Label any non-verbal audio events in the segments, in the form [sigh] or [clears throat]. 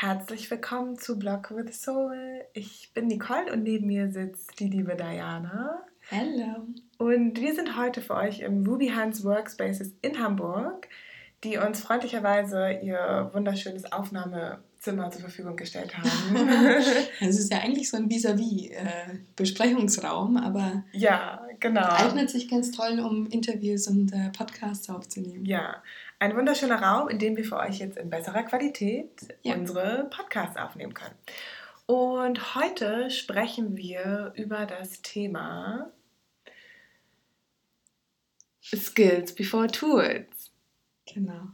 Herzlich willkommen zu Blog with Soul. Ich bin Nicole und neben mir sitzt die liebe Diana. Hello. Und wir sind heute für euch im Ruby Hans Workspaces in Hamburg, die uns freundlicherweise ihr wunderschönes Aufnahmezimmer zur Verfügung gestellt haben. [laughs] Es ist ja eigentlich so ein Vis-à-vis-Besprechungsraum, aber ja, genau. eignet sich ganz toll, um Interviews und äh, Podcasts aufzunehmen. Ja, ein wunderschöner Raum, in dem wir für euch jetzt in besserer Qualität ja. unsere Podcasts aufnehmen können. Und heute sprechen wir über das Thema Skills before Tools. Genau.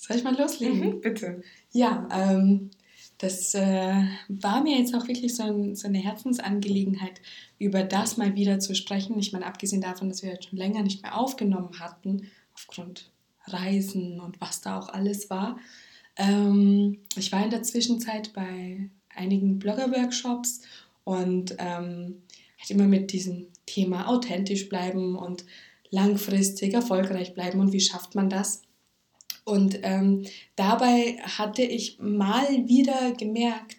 Soll ich mal loslegen? Mhm, bitte. Ja, ähm, das äh, war mir jetzt auch wirklich so, ein, so, eine Herzensangelegenheit, über das mal wieder zu sprechen. Ich meine, abgesehen davon, dass wir jetzt schon länger nicht mehr aufgenommen hatten, aufgrund Reisen und was da auch alles war. Ähm, ich war in der Zwischenzeit bei einigen Blogger-Workshops und ähm, halt immer mit diesem Thema authentisch bleiben und langfristig erfolgreich bleiben und wie schafft man das. Und ähm, dabei hatte ich mal wieder gemerkt,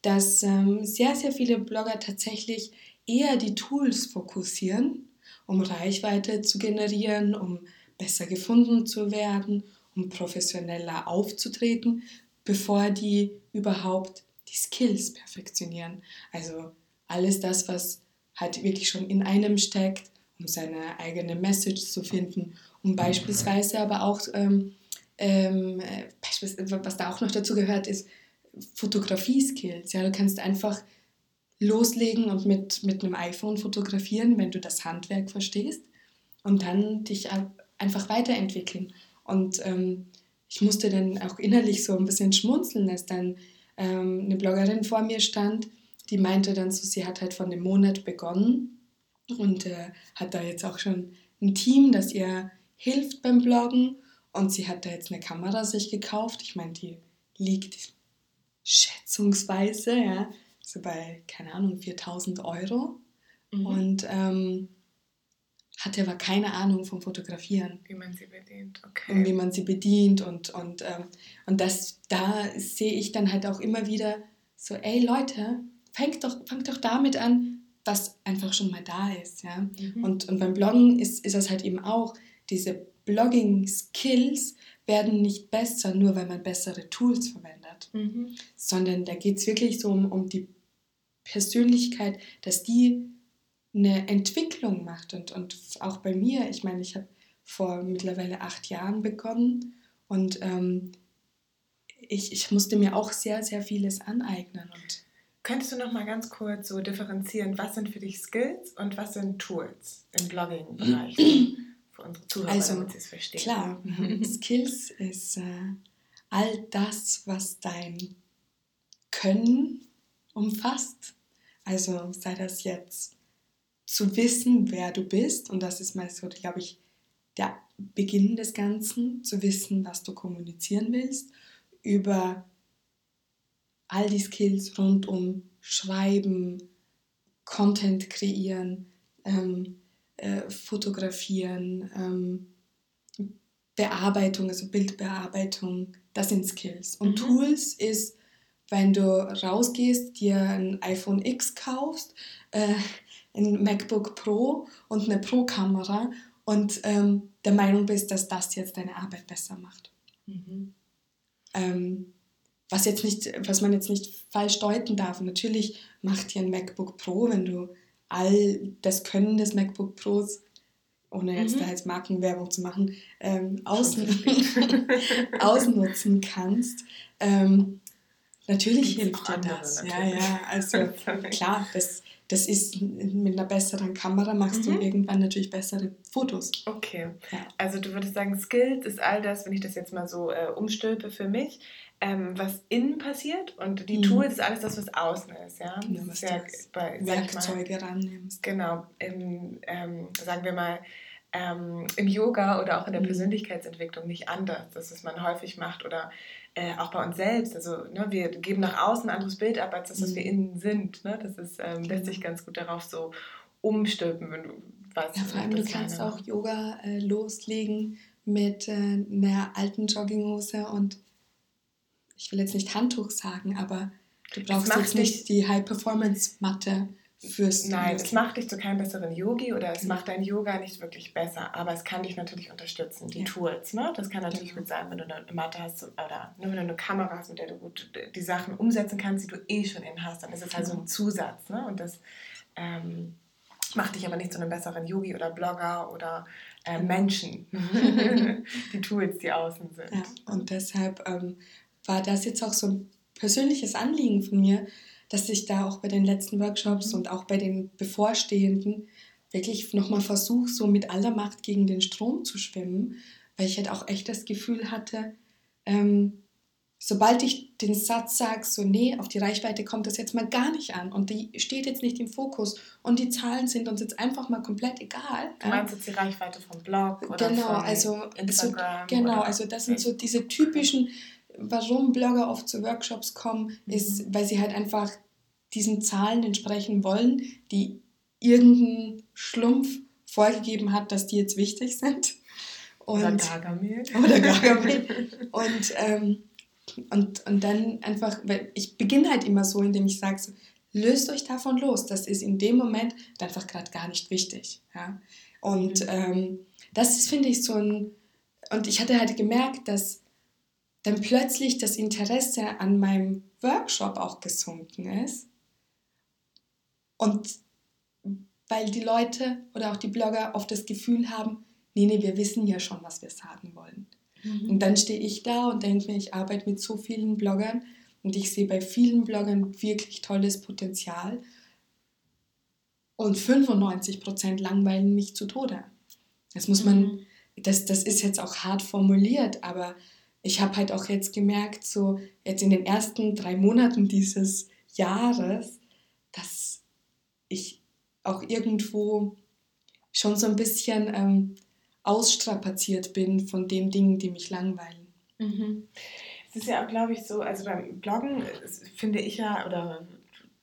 dass ähm, sehr, sehr viele Blogger tatsächlich eher die Tools fokussieren, um Reichweite zu generieren, um besser gefunden zu werden, um professioneller aufzutreten, bevor die überhaupt die Skills perfektionieren. Also alles das, was halt wirklich schon in einem steckt, um seine eigene Message zu finden, um beispielsweise aber auch, ähm, ähm, was da auch noch dazu gehört, ist Fotografie-Skills. Ja, du kannst einfach loslegen und mit, mit einem iPhone fotografieren, wenn du das Handwerk verstehst und dann dich einfach weiterentwickeln. Und ähm, ich musste dann auch innerlich so ein bisschen schmunzeln, als dann ähm, eine Bloggerin vor mir stand, die meinte dann so, sie hat halt von dem Monat begonnen und äh, hat da jetzt auch schon ein Team, das ihr hilft beim Bloggen und sie hat da jetzt eine Kamera sich gekauft. Ich meine, die liegt schätzungsweise, ja, so bei, keine Ahnung, 4000 Euro. Mhm. Und ähm, hatte aber keine Ahnung vom Fotografieren. Wie man sie bedient, okay. Und wie man sie bedient und, und, ähm, und das, da sehe ich dann halt auch immer wieder so, ey Leute, fangt doch, fangt doch damit an, was einfach schon mal da ist. Ja? Mhm. Und, und beim Bloggen ist, ist das halt eben auch, diese Blogging-Skills werden nicht besser, nur weil man bessere Tools verwendet, mhm. sondern da geht es wirklich so um, um die Persönlichkeit, dass die eine Entwicklung macht. Und, und auch bei mir, ich meine, ich habe vor mittlerweile acht Jahren begonnen und ähm, ich, ich musste mir auch sehr, sehr vieles aneignen. Und Könntest du noch mal ganz kurz so differenzieren, was sind für dich Skills und was sind Tools im Blogging-Bereich [clears throat] für unsere Zuhörer, also, damit sie es verstehen? Klar, [laughs] Skills ist äh, all das, was dein Können umfasst. Also sei das jetzt zu wissen, wer du bist. Und das ist mal so, glaube ich, der Beginn des Ganzen, zu wissen, was du kommunizieren willst, über all die Skills rund um Schreiben, Content kreieren, ähm, äh, fotografieren, ähm, Bearbeitung, also Bildbearbeitung, das sind Skills. Und mhm. Tools ist, wenn du rausgehst, dir ein iPhone X kaufst, äh, ein MacBook Pro und eine Pro-Kamera und ähm, der Meinung bist, dass das jetzt deine Arbeit besser macht. Mhm. Ähm, was, jetzt nicht, was man jetzt nicht falsch deuten darf. Natürlich macht dir ein MacBook Pro, wenn du all das Können des MacBook Pros, ohne jetzt mhm. da jetzt Markenwerbung zu machen, ähm, außen, [laughs] ausnutzen kannst. Ähm, natürlich hilft dir das. Ja, ja, also [laughs] klar, das, das ist mit einer besseren Kamera machst mhm. du irgendwann natürlich bessere Fotos. Okay. Ja. Also du würdest sagen, Skills ist all das, wenn ich das jetzt mal so äh, umstülpe für mich, ähm, was innen passiert und die mhm. Tools ist alles das, was außen ist. Ja? Genau, was ja bei, Werkzeuge mal, rannimmst. Genau. Im, ähm, sagen wir mal, ähm, im Yoga oder auch in der mhm. Persönlichkeitsentwicklung nicht anders, das, was man häufig macht oder äh, auch bei uns selbst. Also ne, wir geben nach außen ein anderes Bild ab, als das, was wir mhm. innen sind. Ne? Das ist, ähm, lässt sich ganz gut darauf so umstülpen, wenn du weißt. Ja, vor allem du kannst auch Yoga äh, loslegen mit äh, einer alten Jogginghose und ich will jetzt nicht Handtuch sagen, aber du brauchst jetzt nicht die High-Performance-Matte fürs Nein, es macht dich zu keinem besseren Yogi oder es ja. macht dein Yoga nicht wirklich besser, aber es kann dich natürlich unterstützen, die ja. Tools. Ne? Das kann natürlich genau. gut sein, wenn du eine Matte hast oder ne, wenn du eine Kamera hast, mit der du gut die Sachen umsetzen kannst, die du eh schon in hast, dann ist es halt so ein genau. Zusatz. Ne? Und das ähm, macht dich aber nicht zu einem besseren Yogi oder Blogger oder äh, genau. Menschen, [laughs] [laughs] die Tools, die außen sind. Ja, und deshalb ähm, war das jetzt auch so ein persönliches Anliegen von mir, dass ich da auch bei den letzten Workshops und auch bei den bevorstehenden wirklich nochmal versuche, so mit aller Macht gegen den Strom zu schwimmen, weil ich halt auch echt das Gefühl hatte, ähm, sobald ich den Satz sage, so nee, auf die Reichweite kommt das jetzt mal gar nicht an und die steht jetzt nicht im Fokus und die Zahlen sind uns jetzt einfach mal komplett egal. Du meinst jetzt die Reichweite vom Blog oder genau, von also, Instagram? So, genau, also das sind so diese typischen warum Blogger oft zu Workshops kommen, mhm. ist, weil sie halt einfach diesen Zahlen entsprechen wollen, die irgendein Schlumpf vorgegeben hat, dass die jetzt wichtig sind. Und, oder Gargamel. [laughs] Oder Gargamel. und, ähm, und, und dann einfach, weil ich beginne halt immer so, indem ich sage, so, löst euch davon los. Das ist in dem Moment einfach gerade gar nicht wichtig. Ja? Und mhm. ähm, das ist, finde ich, so ein, und ich hatte halt gemerkt, dass dann plötzlich das Interesse an meinem Workshop auch gesunken ist. Und weil die Leute oder auch die Blogger oft das Gefühl haben, nee, nee, wir wissen ja schon, was wir sagen wollen. Mhm. Und dann stehe ich da und denke mir, ich arbeite mit so vielen Bloggern und ich sehe bei vielen Bloggern wirklich tolles Potenzial. Und 95% langweilen mich zu Tode. Das muss man, mhm. das, das ist jetzt auch hart formuliert, aber ich habe halt auch jetzt gemerkt, so jetzt in den ersten drei Monaten dieses Jahres, dass ich auch irgendwo schon so ein bisschen ähm, ausstrapaziert bin von den Dingen, die mich langweilen. Mhm. Es ist ja auch, glaube ich, so, also beim Bloggen finde ich ja, oder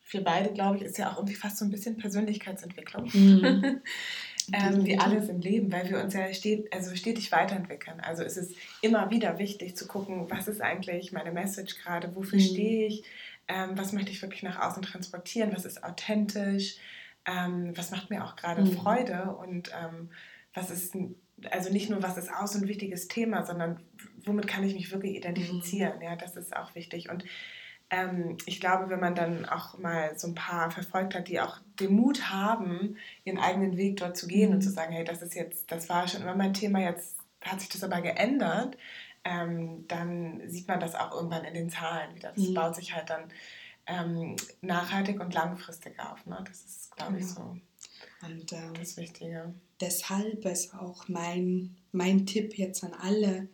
für beide, glaube ich, ist ja auch irgendwie fast so ein bisschen Persönlichkeitsentwicklung. Mhm. [laughs] ähm, wie alles im Leben, weil wir uns ja stet, also stetig weiterentwickeln. Also es ist immer wieder wichtig zu gucken, was ist eigentlich meine Message gerade, wofür mhm. stehe ich, ähm, was möchte ich wirklich nach außen transportieren, was ist authentisch, ähm, was macht mir auch gerade mhm. Freude und ähm, was ist, also nicht nur was ist aus und wichtiges Thema, sondern womit kann ich mich wirklich identifizieren. Mhm. Ja, das ist auch wichtig und ähm, ich glaube, wenn man dann auch mal so ein paar verfolgt hat, die auch den Mut haben, ihren eigenen Weg dort zu gehen mhm. und zu sagen, hey, das ist jetzt, das war schon immer mein Thema, jetzt hat sich das aber geändert, ähm, dann sieht man das auch irgendwann in den Zahlen wieder. Das mhm. baut sich halt dann ähm, nachhaltig und langfristig auf. Ne? Das ist, glaube ich, so und, ähm, das Wichtige. Deshalb ist auch mein, mein Tipp jetzt an alle,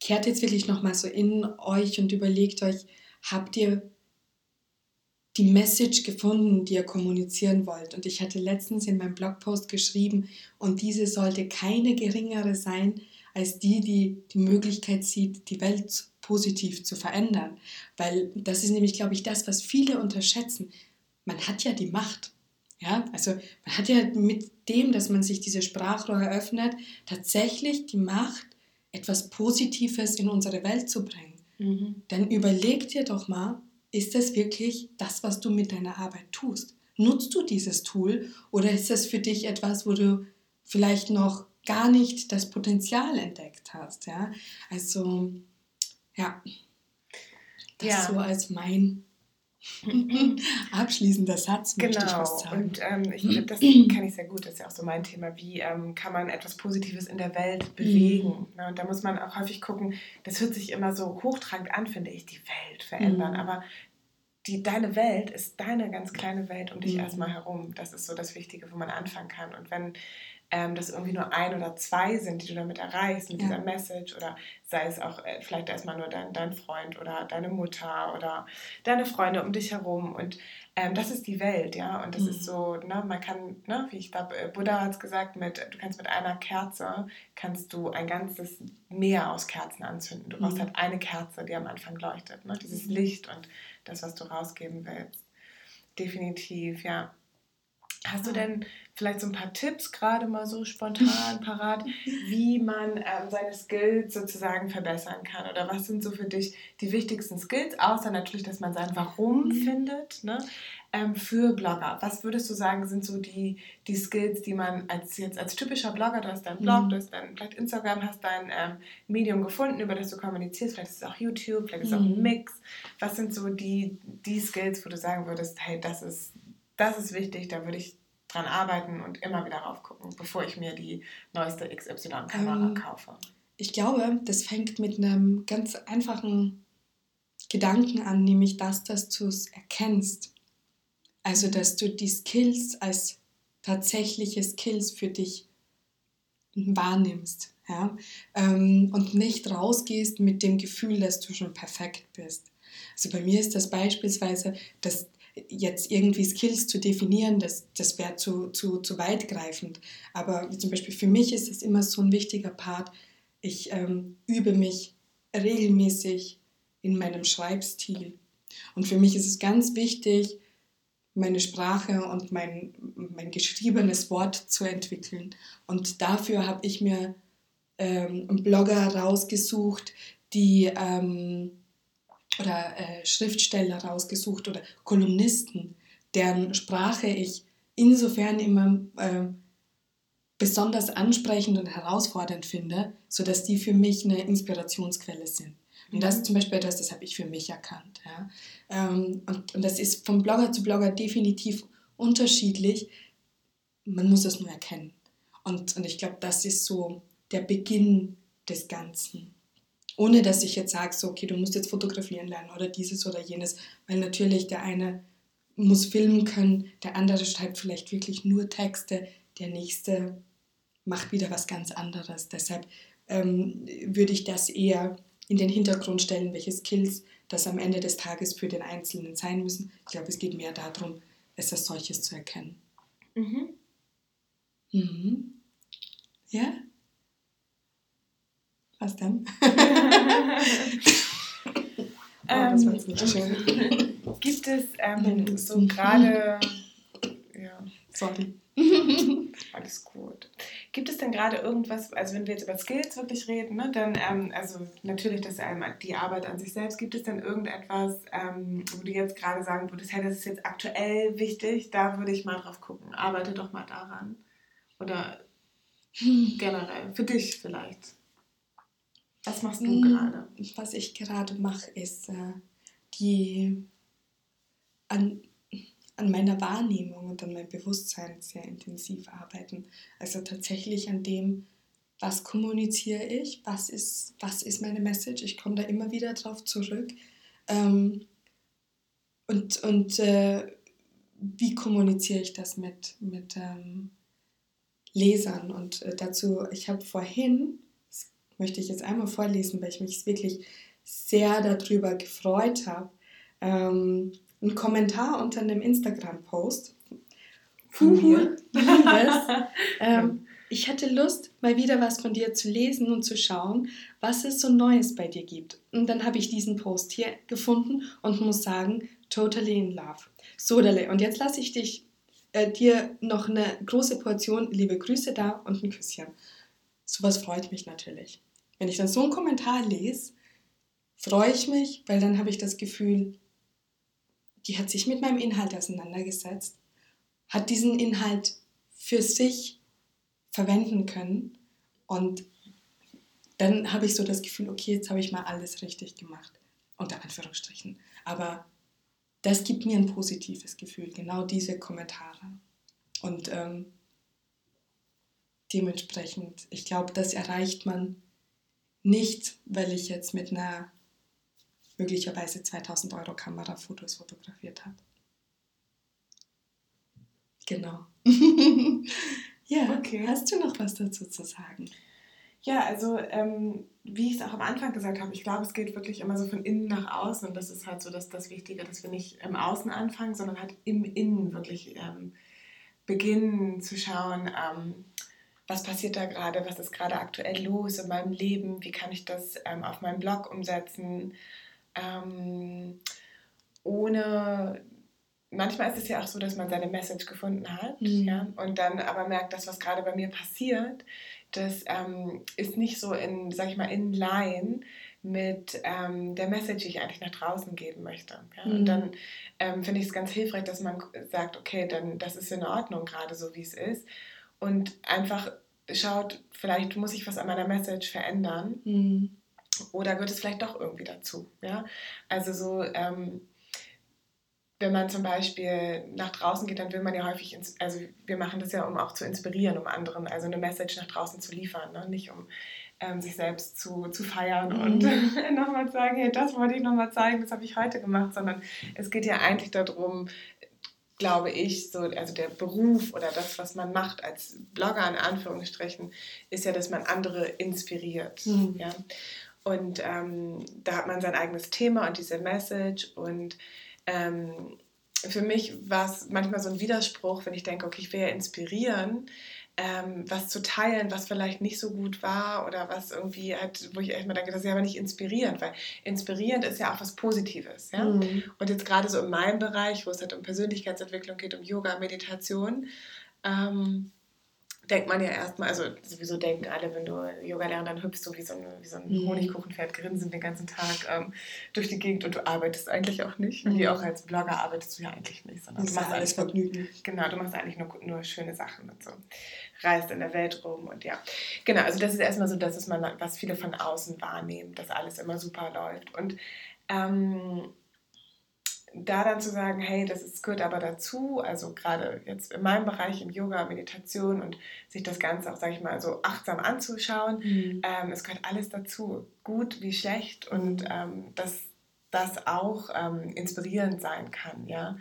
kehrt jetzt wirklich nochmal so in euch und überlegt euch, habt ihr die Message gefunden, die ihr kommunizieren wollt? Und ich hatte letztens in meinem Blogpost geschrieben, und diese sollte keine geringere sein als die, die die Möglichkeit sieht, die Welt positiv zu verändern. Weil das ist nämlich, glaube ich, das, was viele unterschätzen. Man hat ja die Macht. Ja, also man hat ja mit dem, dass man sich diese Sprachrohr eröffnet, tatsächlich die Macht, etwas Positives in unsere Welt zu bringen. Mhm. Dann überleg dir doch mal, ist das wirklich das, was du mit deiner Arbeit tust? Nutzt du dieses Tool oder ist das für dich etwas, wo du vielleicht noch gar nicht das Potenzial entdeckt hast? Ja, also ja, das ja. so als mein [laughs] Abschließender Satz möchte genau. ich was sagen. Und ähm, ich, das kenne ich sehr gut, das ist ja auch so mein Thema. Wie ähm, kann man etwas Positives in der Welt bewegen? Mhm. Und da muss man auch häufig gucken, das hört sich immer so hochtragend an, finde ich, die Welt verändern. Mhm. Aber die, deine Welt ist deine ganz kleine Welt um dich mhm. erstmal herum. Das ist so das Wichtige, wo man anfangen kann. Und wenn ähm, dass irgendwie nur ein oder zwei sind, die du damit erreichst mit ja. dieser Message oder sei es auch äh, vielleicht erstmal nur dein, dein Freund oder deine Mutter oder deine Freunde um dich herum und ähm, das ist die Welt, ja und das mhm. ist so, ne, man kann, ne, wie ich glaube, äh, Buddha hat es gesagt, mit, du kannst mit einer Kerze, kannst du ein ganzes Meer aus Kerzen anzünden. Du brauchst mhm. halt eine Kerze, die am Anfang leuchtet, ne, dieses mhm. Licht und das, was du rausgeben willst. Definitiv, ja. Hast du denn vielleicht so ein paar Tipps gerade mal so spontan parat, [laughs] wie man ähm, seine Skills sozusagen verbessern kann? Oder was sind so für dich die wichtigsten Skills, außer natürlich, dass man sein Warum mhm. findet, ne? Ähm, für Blogger? Was würdest du sagen, sind so die, die Skills, die man als jetzt als typischer Blogger, du hast deinen Blog, mhm. du hast dein, vielleicht Instagram, hast dein ähm, Medium gefunden, über das du kommunizierst, vielleicht ist es auch YouTube, vielleicht ist es mhm. auch ein mhm. Mix. Was sind so die, die Skills, wo du sagen würdest, hey, das ist, das ist wichtig, da würde ich dran arbeiten und immer wieder rauf gucken, bevor ich mir die neueste XY-Kamera ähm, kaufe. Ich glaube, das fängt mit einem ganz einfachen Gedanken an, nämlich das, dass du es erkennst. Also, dass du die Skills als tatsächliche Skills für dich wahrnimmst. Ja? Ähm, und nicht rausgehst mit dem Gefühl, dass du schon perfekt bist. Also bei mir ist das beispielsweise, dass jetzt irgendwie Skills zu definieren, das, das wäre zu, zu, zu weitgreifend. Aber zum Beispiel für mich ist es immer so ein wichtiger Part, ich ähm, übe mich regelmäßig in meinem Schreibstil. Und für mich ist es ganz wichtig, meine Sprache und mein, mein geschriebenes Wort zu entwickeln. Und dafür habe ich mir ähm, Blogger rausgesucht, die ähm, oder äh, Schriftsteller rausgesucht oder Kolumnisten, deren Sprache ich insofern immer äh, besonders ansprechend und herausfordernd finde, sodass die für mich eine Inspirationsquelle sind. Und das ist mhm. zum Beispiel etwas, das habe ich für mich erkannt. Ja. Ähm, und, und das ist vom Blogger zu Blogger definitiv unterschiedlich. Man muss es nur erkennen. Und, und ich glaube, das ist so der Beginn des Ganzen. Ohne dass ich jetzt sage, so, okay, du musst jetzt fotografieren lernen oder dieses oder jenes, weil natürlich der eine muss filmen können, der andere schreibt vielleicht wirklich nur Texte, der nächste macht wieder was ganz anderes. Deshalb ähm, würde ich das eher in den Hintergrund stellen, welche Skills das am Ende des Tages für den Einzelnen sein müssen. Ich glaube, es geht mehr darum, es als solches zu erkennen. Mhm. Mhm. Ja? Was denn? [laughs] oh, das war jetzt nicht schön. [laughs] Gibt es ähm, so gerade. [laughs] Ja. Sorry. Alles gut. Gibt es denn gerade irgendwas, also wenn wir jetzt über Skills wirklich reden, ne, dann, ähm, also natürlich das ähm, die Arbeit an sich selbst, gibt es denn irgendetwas, ähm, wo du jetzt gerade sagen würdest, hey, das ist jetzt aktuell wichtig, da würde ich mal drauf gucken, arbeite doch mal daran. Oder generell, für dich vielleicht. Was machst du hm, gerade? Was ich gerade mache, ist äh, die an, an meiner Wahrnehmung und an meinem Bewusstsein sehr intensiv arbeiten. Also tatsächlich an dem, was kommuniziere ich, was ist, was ist meine Message. Ich komme da immer wieder drauf zurück. Ähm, und und äh, wie kommuniziere ich das mit, mit ähm, Lesern? Und äh, dazu, ich habe vorhin möchte ich jetzt einmal vorlesen, weil ich mich wirklich sehr darüber gefreut habe. Ähm, ein Kommentar unter einem Instagram-Post von mir. [laughs] ähm, ich hatte Lust, mal wieder was von dir zu lesen und zu schauen, was es so Neues bei dir gibt. Und dann habe ich diesen Post hier gefunden und muss sagen, totally in love. Sodale. Und jetzt lasse ich dich, äh, dir noch eine große Portion liebe Grüße da und ein Küsschen. Sowas freut mich natürlich. Wenn ich dann so einen Kommentar lese, freue ich mich, weil dann habe ich das Gefühl, die hat sich mit meinem Inhalt auseinandergesetzt, hat diesen Inhalt für sich verwenden können und dann habe ich so das Gefühl, okay, jetzt habe ich mal alles richtig gemacht, unter Anführungsstrichen. Aber das gibt mir ein positives Gefühl, genau diese Kommentare. Und ähm, dementsprechend, ich glaube, das erreicht man nicht, weil ich jetzt mit einer möglicherweise 2000 Euro Kamera Fotos fotografiert habe. Genau. [laughs] ja, okay. hast du noch was dazu zu sagen? Ja, also ähm, wie ich es auch am Anfang gesagt habe, ich glaube, es geht wirklich immer so von innen nach außen und das ist halt so das, das Wichtige, dass wir nicht im Außen anfangen, sondern halt im Innen wirklich ähm, beginnen zu schauen, ähm, was passiert da gerade, was ist gerade aktuell los in meinem Leben, wie kann ich das ähm, auf meinem Blog umsetzen, ähm, ohne manchmal ist es ja auch so, dass man seine Message gefunden hat mhm. ja, und dann aber merkt, dass was gerade bei mir passiert, das ähm, ist nicht so in, sag ich mal, in line mit ähm, der Message, die ich eigentlich nach draußen geben möchte. Ja? Mhm. Und dann ähm, finde ich es ganz hilfreich, dass man sagt, okay, dann das ist in Ordnung gerade so, wie es ist. Und einfach schaut, vielleicht muss ich was an meiner Message verändern. Mhm. Oder gehört es vielleicht doch irgendwie dazu. Ja? Also so, ähm, wenn man zum Beispiel nach draußen geht, dann will man ja häufig, also wir machen das ja, um auch zu inspirieren, um anderen, also eine Message nach draußen zu liefern, ne? nicht um ähm, sich selbst zu, zu feiern mhm. und [laughs] nochmal zu sagen, hey, das wollte ich nochmal zeigen, das habe ich heute gemacht, sondern es geht ja eigentlich darum, glaube ich, so, also der Beruf oder das, was man macht als Blogger in Anführungsstrichen, ist ja, dass man andere inspiriert. Mhm. Ja? Und ähm, da hat man sein eigenes Thema und diese Message und ähm, für mich war es manchmal so ein Widerspruch, wenn ich denke, okay, ich will ja inspirieren, ähm, was zu teilen, was vielleicht nicht so gut war oder was irgendwie halt, wo ich erstmal denke, das ist ja aber nicht inspirierend, weil inspirierend ist ja auch was Positives. Ja? Mhm. Und jetzt gerade so in meinem Bereich, wo es halt um Persönlichkeitsentwicklung geht, um Yoga, Meditation, ähm, denkt man ja erstmal, also sowieso denken alle, wenn du Yoga lernst, dann hüpfst du wie so ein, wie so ein mhm. Honigkuchenpferd, grinsen den ganzen Tag ähm, durch die Gegend und du arbeitest eigentlich auch nicht. Mhm. Wie auch als Blogger arbeitest du ja eigentlich nicht, sondern du machst alles Vergnügen. Genau, du machst eigentlich nur, nur schöne Sachen und so. Reist in der Welt rum und ja. Genau, also das ist erstmal so, dass es man, was viele von außen wahrnehmen, dass alles immer super läuft. Und ähm, da dann zu sagen, hey, das ist, gehört aber dazu, also gerade jetzt in meinem Bereich im Yoga, Meditation und sich das Ganze auch, sage ich mal, so achtsam anzuschauen, mhm. ähm, es gehört alles dazu, gut wie schlecht und mhm. ähm, dass das auch ähm, inspirierend sein kann, ja.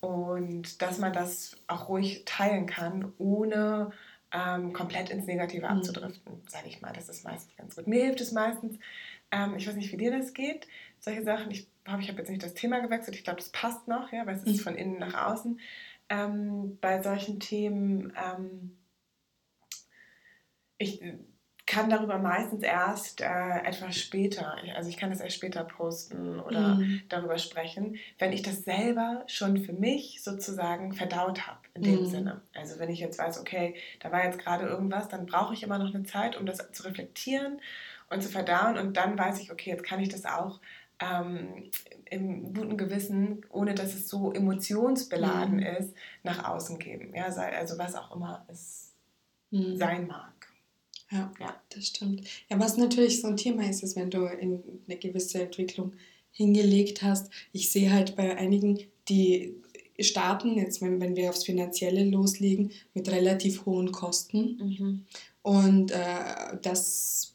Und dass man das auch ruhig teilen kann, ohne ähm, komplett ins Negative mhm. abzudriften, sage ich mal. Das ist meistens ganz gut. Mir hilft es meistens, ähm, ich weiß nicht, wie dir das geht, solche Sachen. Ich habe ich hab jetzt nicht das Thema gewechselt, ich glaube, das passt noch, ja, weil es ist mhm. von innen nach außen. Ähm, bei solchen Themen, ähm, ich kann darüber meistens erst äh, etwas später, also ich kann das erst später posten oder mhm. darüber sprechen, wenn ich das selber schon für mich sozusagen verdaut habe, in dem mhm. Sinne. Also wenn ich jetzt weiß, okay, da war jetzt gerade irgendwas, dann brauche ich immer noch eine Zeit, um das zu reflektieren und zu verdauen und dann weiß ich, okay, jetzt kann ich das auch ähm, im guten Gewissen, ohne dass es so emotionsbeladen mhm. ist, nach außen geben. Ja, also was auch immer es mhm. sein mag. Ja, ja, das stimmt. Ja, was natürlich so ein Thema ist, ist, wenn du in eine gewisse Entwicklung hingelegt hast. Ich sehe halt bei einigen, die starten, jetzt wenn, wenn wir aufs Finanzielle loslegen, mit relativ hohen Kosten. Mhm. Und äh, das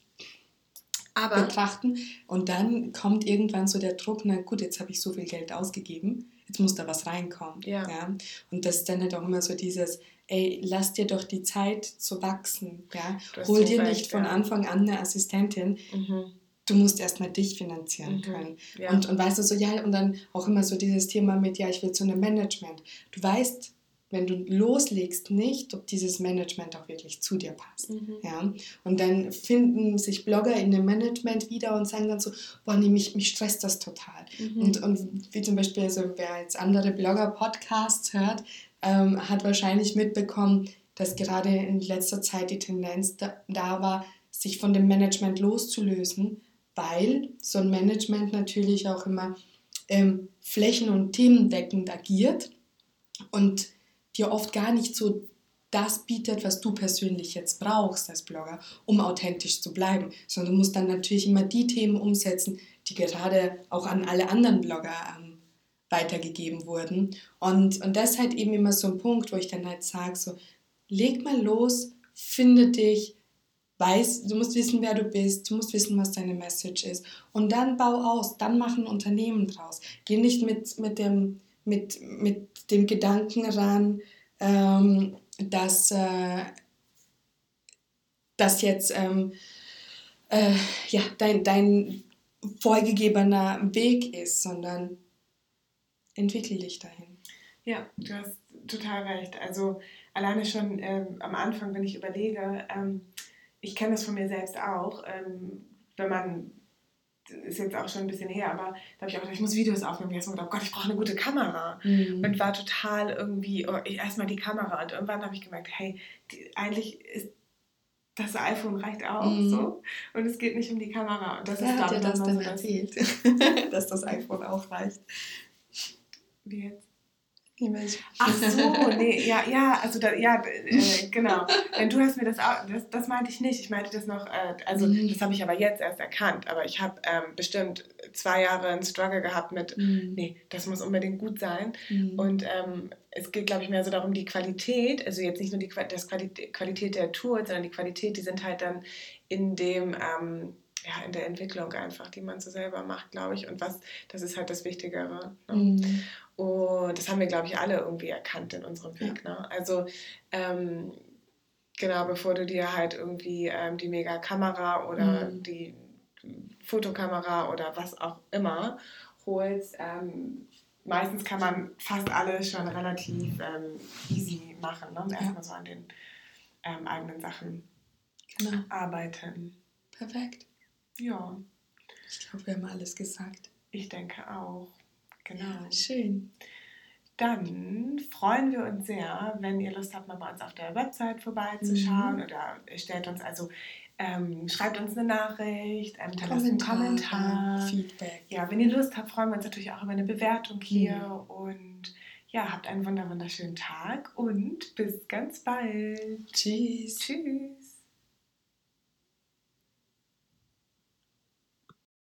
aber betrachten. Und dann kommt irgendwann so der Druck, na gut, jetzt habe ich so viel Geld ausgegeben, jetzt muss da was reinkommen. Ja. ja. Und das ist dann halt auch immer so dieses, ey, lass dir doch die Zeit zu wachsen. Ja? Hol dir recht, nicht von Anfang an eine Assistentin. Mhm. Du musst erstmal dich finanzieren mhm. können. Ja. Und, und weißt du so, ja, und dann auch immer so dieses Thema mit, ja, ich will zu einem Management. Du weißt, wenn du loslegst, nicht, ob dieses Management auch wirklich zu dir passt. Mhm. Ja? Und dann finden sich Blogger in dem Management wieder und sagen dann so, boah, nee, mich, mich stresst das total. Mhm. Und, und wie zum Beispiel, also wer jetzt andere Blogger-Podcasts hört, ähm, hat wahrscheinlich mitbekommen, dass gerade in letzter Zeit die Tendenz da, da war, sich von dem Management loszulösen, weil so ein Management natürlich auch immer ähm, flächen- und themendeckend agiert und dir oft gar nicht so das bietet, was du persönlich jetzt brauchst als Blogger, um authentisch zu bleiben, sondern du musst dann natürlich immer die Themen umsetzen, die gerade auch an alle anderen Blogger ähm, weitergegeben wurden. Und, und das ist halt eben immer so ein Punkt, wo ich dann halt sage, so, leg mal los, finde dich, weiß, du musst wissen, wer du bist, du musst wissen, was deine Message ist. Und dann bau aus, dann mach ein Unternehmen draus. Geh nicht mit, mit dem mit, mit dem Gedanken ran, ähm, dass äh, das jetzt ähm, äh, ja, dein, dein vorgegebener Weg ist, sondern entwickle dich dahin. Ja, du hast total recht. Also alleine schon ähm, am Anfang, wenn ich überlege, ähm, ich kenne das von mir selbst auch, ähm, wenn man ist jetzt auch schon ein bisschen her, aber da habe ich auch gedacht, ich muss Videos aufnehmen. Ich habe gedacht, oh Gott, ich brauche eine gute Kamera. Mhm. Und war total irgendwie, oh, erstmal die Kamera. Und irgendwann habe ich gemerkt, hey, die, eigentlich ist das iPhone reicht auch mhm. so. Und es geht nicht um die Kamera. Und das Wer ist hat dir das denn so erzählt, [laughs] dass das iPhone auch reicht? Wie jetzt? Ach so, nee, ja, ja, also da, ja, äh, genau. Denn du hast mir das auch, das, das meinte ich nicht. Ich meinte das noch, äh, also mhm. das habe ich aber jetzt erst erkannt. Aber ich habe ähm, bestimmt zwei Jahre einen Struggle gehabt mit, mhm. nee, das muss unbedingt gut sein. Mhm. Und ähm, es geht, glaube ich, mehr so darum, die Qualität, also jetzt nicht nur die das Qualität, Qualität der Tools, sondern die Qualität, die sind halt dann in dem, ähm, ja, in der Entwicklung einfach, die man so selber macht, glaube ich. Und was, das ist halt das Wichtigere. Ne? Mhm. Und das haben wir, glaube ich, alle irgendwie erkannt in unserem Weg. Ja. Ne? Also, ähm, genau, bevor du dir halt irgendwie ähm, die Mega-Kamera oder mhm. die Fotokamera oder was auch immer holst, ähm, meistens kann man fast alles schon relativ ähm, easy machen. Ne? Erstmal so an den ähm, eigenen Sachen genau. arbeiten. Perfekt. Ja. Ich glaube, wir haben alles gesagt. Ich denke auch. Genau. Ja, schön. Dann freuen wir uns sehr, wenn ihr Lust habt, mal bei uns auf der Website vorbeizuschauen mhm. oder stellt uns also ähm, schreibt uns eine Nachricht, ähm, hinterlasst einen Kommentar. Feedback. Ja, wenn ihr Lust habt, freuen wir uns natürlich auch über eine Bewertung hier. Mhm. Und ja, habt einen wunderschönen Tag und bis ganz bald. Tschüss. Tschüss.